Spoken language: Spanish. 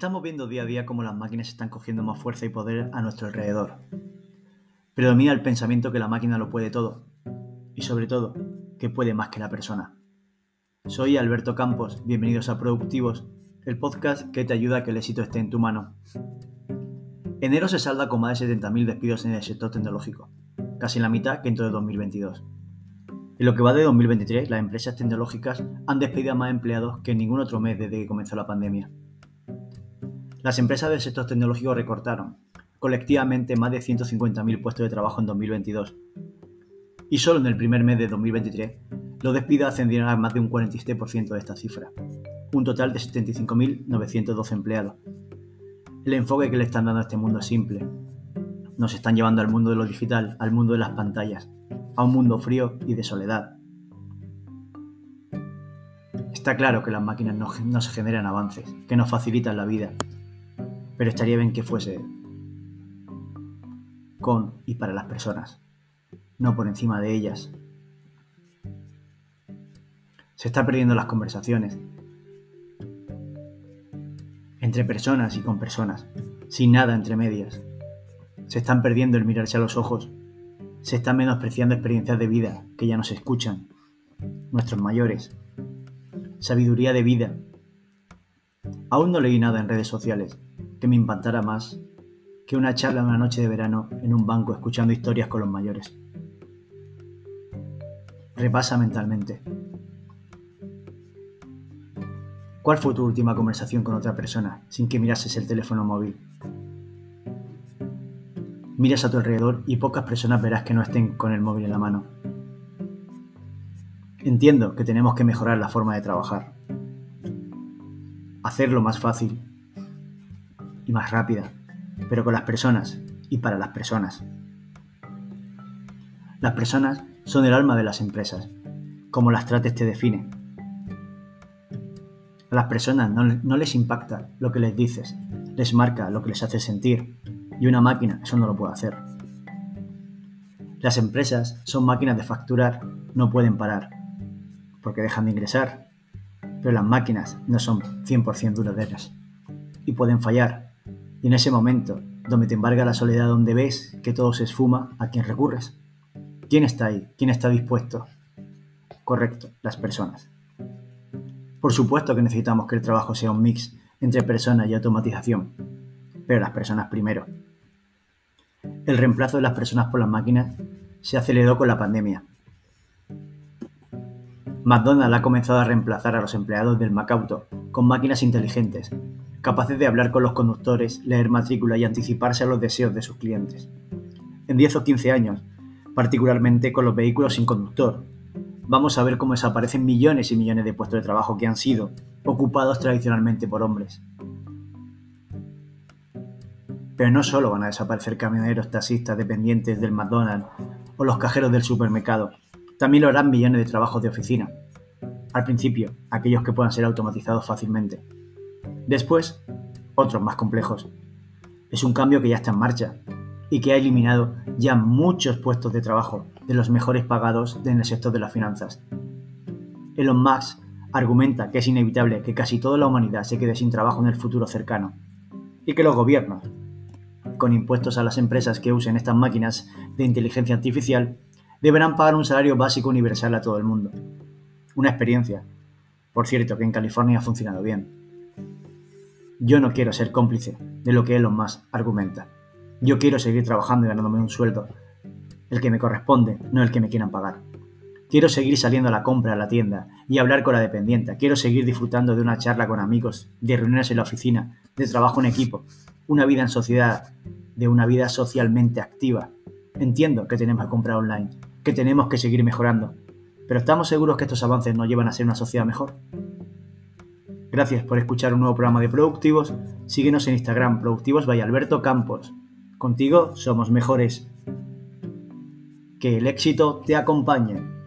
Estamos viendo día a día cómo las máquinas están cogiendo más fuerza y poder a nuestro alrededor. Predomina el pensamiento que la máquina lo puede todo y sobre todo que puede más que la persona. Soy Alberto Campos, bienvenidos a Productivos, el podcast que te ayuda a que el éxito esté en tu mano. Enero se salda con más de 70.000 despidos en el sector tecnológico, casi la mitad que en todo 2022. En lo que va de 2023, las empresas tecnológicas han despedido a más empleados que en ningún otro mes desde que comenzó la pandemia. Las empresas del sector tecnológico recortaron colectivamente más de 150.000 puestos de trabajo en 2022. Y solo en el primer mes de 2023, los despidos ascendieron a más de un 47% de esta cifra, un total de 75.912 empleados. El enfoque que le están dando a este mundo es simple. Nos están llevando al mundo de lo digital, al mundo de las pantallas, a un mundo frío y de soledad. Está claro que las máquinas nos generan avances, que nos facilitan la vida, pero estaría bien que fuese con y para las personas, no por encima de ellas. Se está perdiendo las conversaciones entre personas y con personas, sin nada entre medias. Se están perdiendo el mirarse a los ojos. Se están menospreciando experiencias de vida que ya no se escuchan. Nuestros mayores. Sabiduría de vida. Aún no leí nada en redes sociales, que me impactara más que una charla una noche de verano en un banco escuchando historias con los mayores. Repasa mentalmente. ¿Cuál fue tu última conversación con otra persona sin que mirases el teléfono móvil? Miras a tu alrededor y pocas personas verás que no estén con el móvil en la mano. Entiendo que tenemos que mejorar la forma de trabajar. Hacerlo más fácil más rápida, pero con las personas y para las personas. Las personas son el alma de las empresas. Como las trates te define. A las personas no, no, les impacta lo que les dices, les marca lo que les hace sentir. Y una máquina eso no lo puede hacer. Las empresas son máquinas de facturar, no pueden parar, porque dejan de ingresar. Pero las máquinas no son 100% duraderas y pueden fallar y en ese momento, donde te embarga la soledad, donde ves que todo se esfuma, ¿a quién recurres? ¿Quién está ahí? ¿Quién está dispuesto? Correcto, las personas. Por supuesto que necesitamos que el trabajo sea un mix entre personas y automatización, pero las personas primero. El reemplazo de las personas por las máquinas se aceleró con la pandemia. McDonald's ha comenzado a reemplazar a los empleados del MacAuto con máquinas inteligentes capaces de hablar con los conductores, leer matrícula y anticiparse a los deseos de sus clientes. En 10 o 15 años, particularmente con los vehículos sin conductor, vamos a ver cómo desaparecen millones y millones de puestos de trabajo que han sido ocupados tradicionalmente por hombres. Pero no solo van a desaparecer camioneros, taxistas, dependientes del McDonald's o los cajeros del supermercado, también lo harán millones de trabajos de oficina. Al principio, aquellos que puedan ser automatizados fácilmente. Después, otros más complejos. Es un cambio que ya está en marcha y que ha eliminado ya muchos puestos de trabajo de los mejores pagados en el sector de las finanzas. Elon Musk argumenta que es inevitable que casi toda la humanidad se quede sin trabajo en el futuro cercano y que los gobiernos, con impuestos a las empresas que usen estas máquinas de inteligencia artificial, deberán pagar un salario básico universal a todo el mundo. Una experiencia, por cierto, que en California ha funcionado bien. Yo no quiero ser cómplice de lo que Elon Musk argumenta. Yo quiero seguir trabajando y ganándome un sueldo, el que me corresponde, no el que me quieran pagar. Quiero seguir saliendo a la compra a la tienda y hablar con la dependiente. Quiero seguir disfrutando de una charla con amigos, de reuniones en la oficina, de trabajo en equipo, una vida en sociedad, de una vida socialmente activa. Entiendo que tenemos que comprar online, que tenemos que seguir mejorando, pero ¿estamos seguros que estos avances nos llevan a ser una sociedad mejor? Gracias por escuchar un nuevo programa de Productivos. Síguenos en Instagram, Productivos by Alberto Campos. Contigo somos mejores. Que el éxito te acompañe.